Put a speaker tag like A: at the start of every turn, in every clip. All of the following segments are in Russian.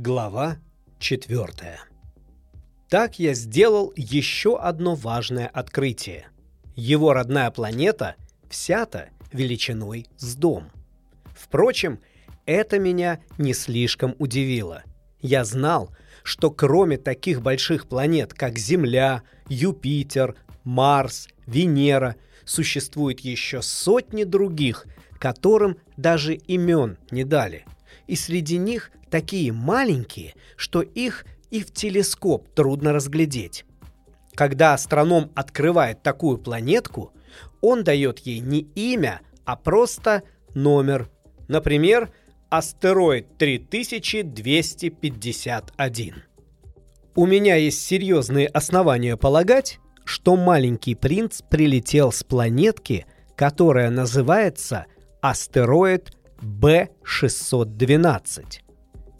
A: Глава 4. Так я сделал еще одно важное открытие. Его родная планета вся-то величиной с дом. Впрочем, это меня не слишком удивило. Я знал, что кроме таких больших планет, как Земля, Юпитер, Марс, Венера, существует еще сотни других, которым даже имен не дали – и среди них такие маленькие, что их и в телескоп трудно разглядеть. Когда астроном открывает такую планетку, он дает ей не имя, а просто номер. Например, астероид 3251. У меня есть серьезные основания полагать, что маленький принц прилетел с планетки, которая называется астероид B612.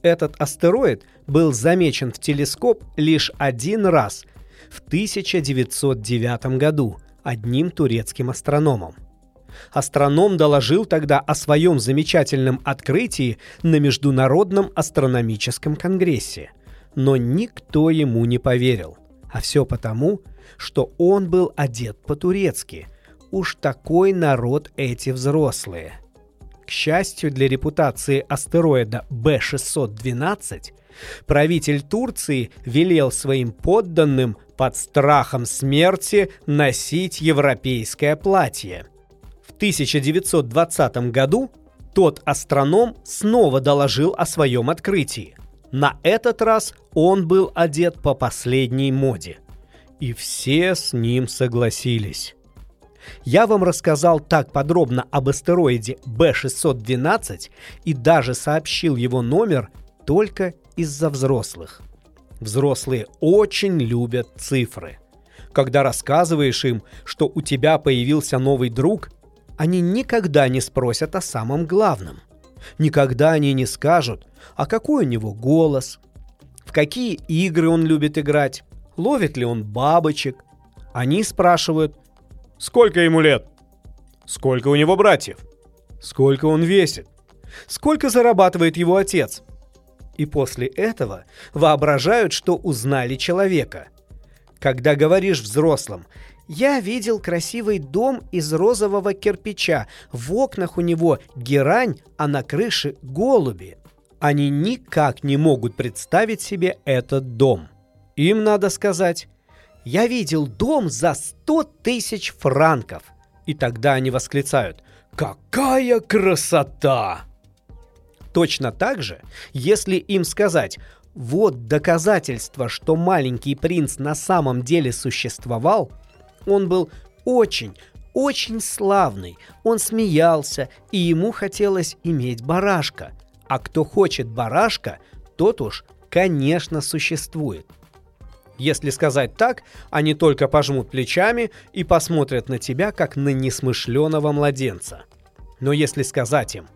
A: Этот астероид был замечен в телескоп лишь один раз в 1909 году одним турецким астрономом. Астроном доложил тогда о своем замечательном открытии на Международном астрономическом конгрессе, но никто ему не поверил. А все потому, что он был одет по-турецки. Уж такой народ эти взрослые – к счастью для репутации астероида B612, правитель Турции велел своим подданным под страхом смерти носить европейское платье. В 1920 году тот астроном снова доложил о своем открытии. На этот раз он был одет по последней моде. И все с ним согласились. Я вам рассказал так подробно об астероиде B612 и даже сообщил его номер только из-за взрослых. Взрослые очень любят цифры. Когда рассказываешь им, что у тебя появился новый друг, они никогда не спросят о самом главном. Никогда они не скажут, а какой у него голос, в какие игры он любит играть, ловит ли он бабочек. Они спрашивают, Сколько ему лет? Сколько у него братьев? Сколько он весит? Сколько зарабатывает его отец? И после этого воображают, что узнали человека. Когда говоришь взрослым, я видел красивый дом из розового кирпича. В окнах у него герань, а на крыше голуби. Они никак не могут представить себе этот дом. Им надо сказать я видел дом за сто тысяч франков. И тогда они восклицают «Какая красота!» Точно так же, если им сказать «Вот доказательство, что маленький принц на самом деле существовал», он был очень, очень славный, он смеялся, и ему хотелось иметь барашка. А кто хочет барашка, тот уж, конечно, существует. Если сказать так, они только пожмут плечами и посмотрят на тебя, как на несмышленого младенца. Но если сказать им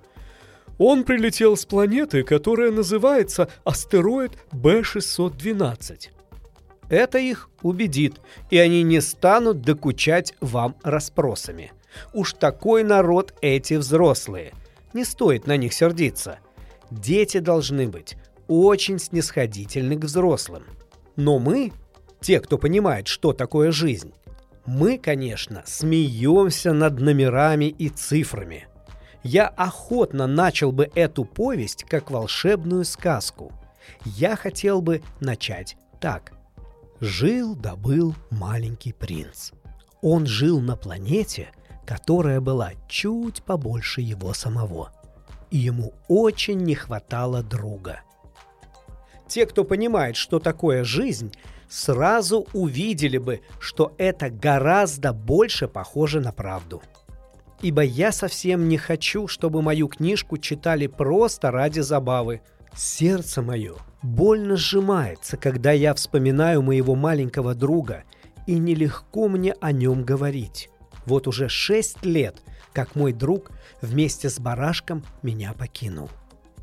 A: «Он прилетел с планеты, которая называется астероид B612», это их убедит, и они не станут докучать вам расспросами. Уж такой народ эти взрослые. Не стоит на них сердиться. Дети должны быть очень снисходительны к взрослым. Но мы, те, кто понимает, что такое жизнь, мы, конечно, смеемся над номерами и цифрами. Я охотно начал бы эту повесть как волшебную сказку. Я хотел бы начать так. Жил да был маленький принц. Он жил на планете, которая была чуть побольше его самого. И ему очень не хватало друга – те, кто понимает, что такое жизнь, сразу увидели бы, что это гораздо больше похоже на правду. Ибо я совсем не хочу, чтобы мою книжку читали просто ради забавы. Сердце мое больно сжимается, когда я вспоминаю моего маленького друга, и нелегко мне о нем говорить. Вот уже шесть лет, как мой друг вместе с барашком меня покинул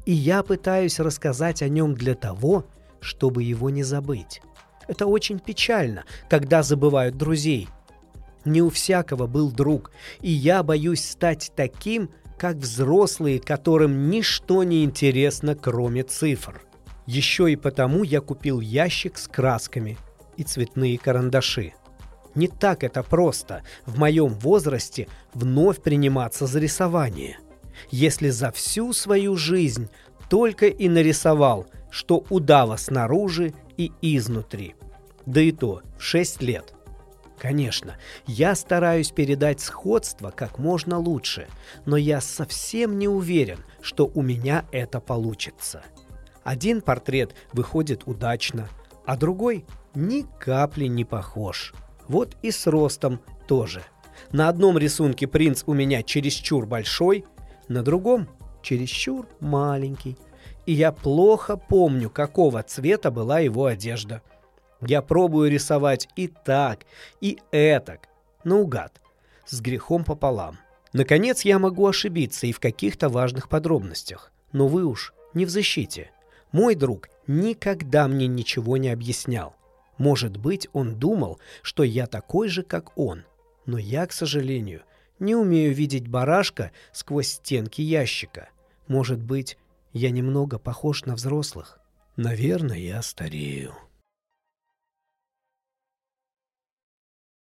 A: и я пытаюсь рассказать о нем для того, чтобы его не забыть. Это очень печально, когда забывают друзей. Не у всякого был друг, и я боюсь стать таким, как взрослые, которым ничто не интересно, кроме цифр. Еще и потому я купил ящик с красками и цветные карандаши. Не так это просто в моем возрасте вновь приниматься за рисование. Если за всю свою жизнь только и нарисовал, что удава снаружи и изнутри. Да и то в 6 лет. Конечно, я стараюсь передать сходство как можно лучше, но я совсем не уверен, что у меня это получится. Один портрет выходит удачно, а другой ни капли не похож. Вот и с ростом тоже. На одном рисунке принц у меня чересчур большой, на другом чересчур маленький. И я плохо помню, какого цвета была его одежда. Я пробую рисовать и так, и этак, наугад, с грехом пополам. Наконец я могу ошибиться и в каких-то важных подробностях. Но вы уж не в защите. Мой друг никогда мне ничего не объяснял. Может быть, он думал, что я такой же, как он. Но я, к сожалению, не умею видеть барашка сквозь стенки ящика. Может быть, я немного похож на взрослых. Наверное, я старею.